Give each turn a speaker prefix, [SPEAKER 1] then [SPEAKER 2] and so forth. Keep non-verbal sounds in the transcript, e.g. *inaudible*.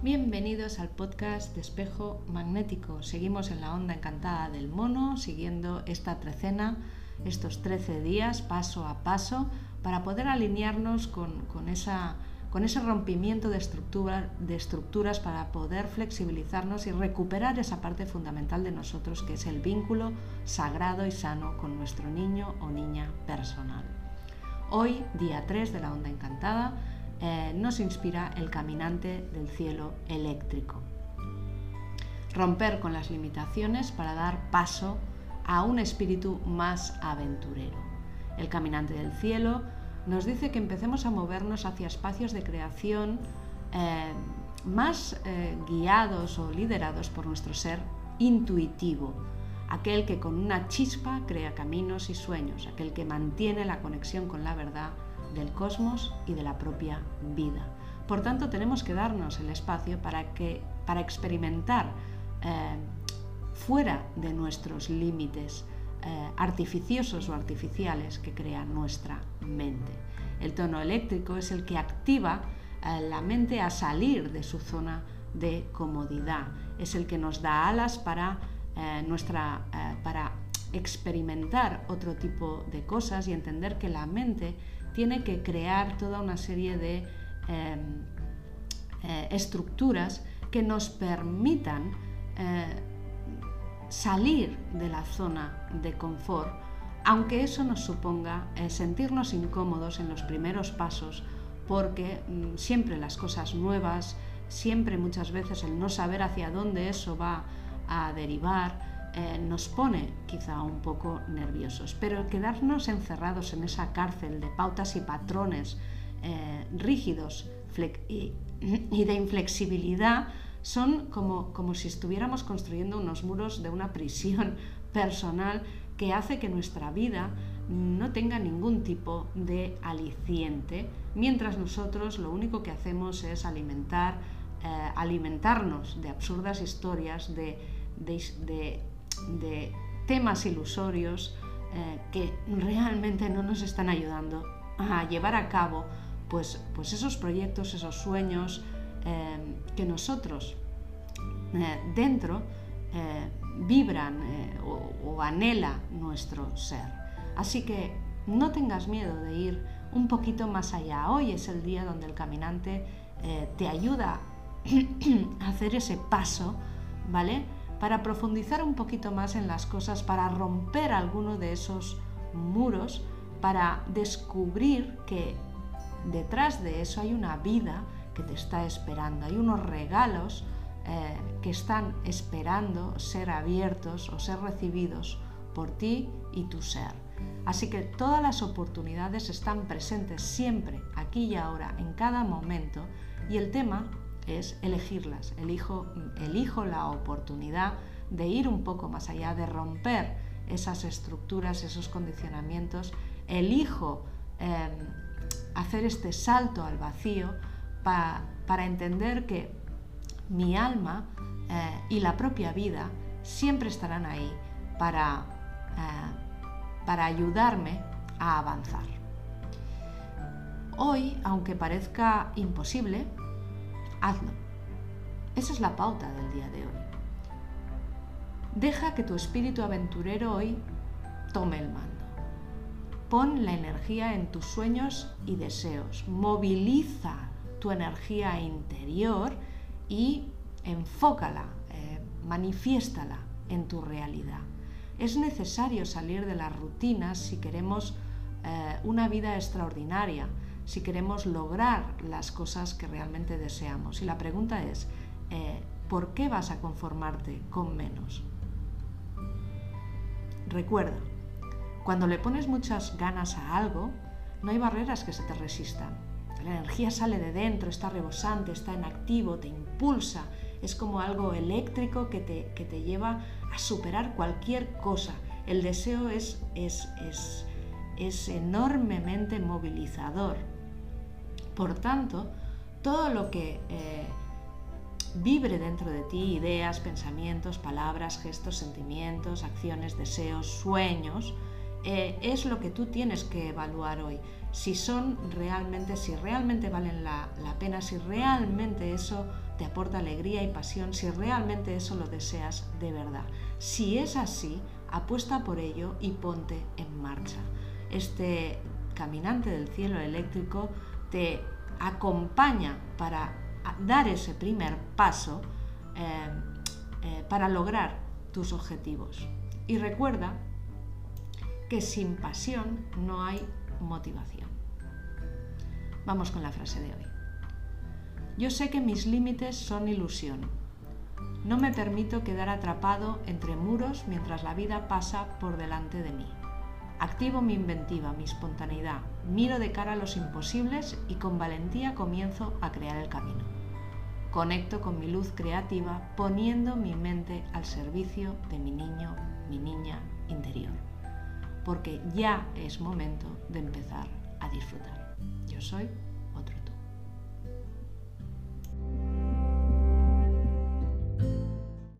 [SPEAKER 1] Bienvenidos al podcast de Espejo Magnético. Seguimos en la onda encantada del mono, siguiendo esta trecena, estos 13 días, paso a paso, para poder alinearnos con, esa, ese rompimiento de, de estructuras para poder flexibilizarnos y recuperar esa parte fundamental de nosotros, que es el vínculo sagrado y sano con nuestro niño o niña personal. Hoy, día 3 de la onda encantada, eh, nos inspira el caminante del cielo eléctrico. Romper con las limitaciones para dar paso a un espíritu más aventurero. El caminante del cielo nos dice que empecemos a movernos hacia espacios de creación eh, más eh, guiados o liderados por nuestro ser intuitivo, aquel que con una chispa crea caminos y sueños, aquel que mantiene la conexión con la verdad del cosmos y de la propia vida. Por tanto, tenemos que darnos el espacio para, que, para experimentar eh, fuera de nuestros límites eh, artificiosos o artificiales que crea nuestra mente. El tono eléctrico es el que activa eh, la mente a salir de su zona de comodidad. Es el que nos da alas para, nuestra, para experimentar otro tipo de cosas y entender que la mente tiene que crear toda una serie de em, eh, estructuras que nos permitan eh, salir de la zona de confort, aunque eso nos suponga eh, sentirnos incómodos en los primeros pasos, porque mm, siempre las cosas nuevas, siempre muchas veces el no saber hacia dónde eso va a derivar, eh, nos pone quizá un poco nerviosos, pero quedarnos encerrados en esa cárcel de pautas y patrones eh, rígidos y, de inflexibilidad son como, como si estuviéramos construyendo unos muros de una prisión *laughs* personal que hace que nuestra vida no tenga ningún tipo de aliciente, mientras nosotros lo único que hacemos es alimentar, eh, alimentarnos de absurdas historias, de, temas ilusorios eh, que realmente no nos están ayudando a llevar a cabo pues, pues esos proyectos, esos sueños eh, que nosotros eh, dentro vibran o, anhela nuestro ser. Así que no tengas miedo de ir un poquito más allá. Hoy es el día donde el caminante te ayuda *clears throat* a hacer ese paso, ¿vale? Para profundizar un poquito más en las cosas, para romper alguno de esos muros, para descubrir que detrás de eso hay una vida que te está esperando, hay unos regalos eh, que están esperando ser abiertos o ser recibidos por ti y tu ser. Así que todas las oportunidades están presentes siempre, aquí y ahora, en cada momento, y el tema es elegirlas. Elijo, elijo la oportunidad de ir un poco más allá, de romper esas estructuras, esos condicionamientos. Elijo em, hacer este salto al vacío para entender que mi alma eh, y la propia vida siempre estarán ahí para, eh, para ayudarme a avanzar. Hoy, aunque parezca imposible, hazlo. Esa es la pauta del día de hoy. Deja que tu espíritu aventurero hoy tome el mando. Pon la energía en tus sueños y deseos. Moviliza tu energía interior y enfócala, eh, manifiéstala en tu realidad. Es necesario salir de las rutinas si queremos eh, una vida extraordinaria si queremos lograr las cosas que realmente deseamos. Y la pregunta es, eh, ¿por qué vas a conformarte con menos? Recuerda, cuando le pones muchas ganas a algo, no hay barreras que se te resistan. La energía sale de dentro, está rebosante, está en activo, te impulsa, es como algo eléctrico que te, que te lleva a superar cualquier cosa. El deseo es, es, es, es enormemente movilizador. Por tanto, todo lo que eh, vibre dentro de ti, ideas, pensamientos, palabras, gestos, sentimientos, acciones, deseos, sueños, eh, es lo que tú tienes que evaluar hoy. si son realmente, si realmente valen la, la pena, si realmente eso te aporta alegría y pasión, si realmente eso lo deseas de verdad. Si es así, apuesta por ello y ponte en marcha. Este caminante del cielo eléctrico te acompaña para dar ese primer paso eh, eh, para lograr tus objetivos. Y recuerda que sin pasión no hay motivación. Vamos con la frase de hoy. Yo sé que mis límites son ilusión. No me permito quedar atrapado entre muros mientras la vida pasa por delante de mí. Activo mi inventiva, mi espontaneidad, miro de cara a los imposibles y con valentía comienzo a crear el camino. Conecto con mi luz creativa poniendo mi mente al servicio de mi niño, mi niña interior. Porque ya es momento de empezar a disfrutar. Yo soy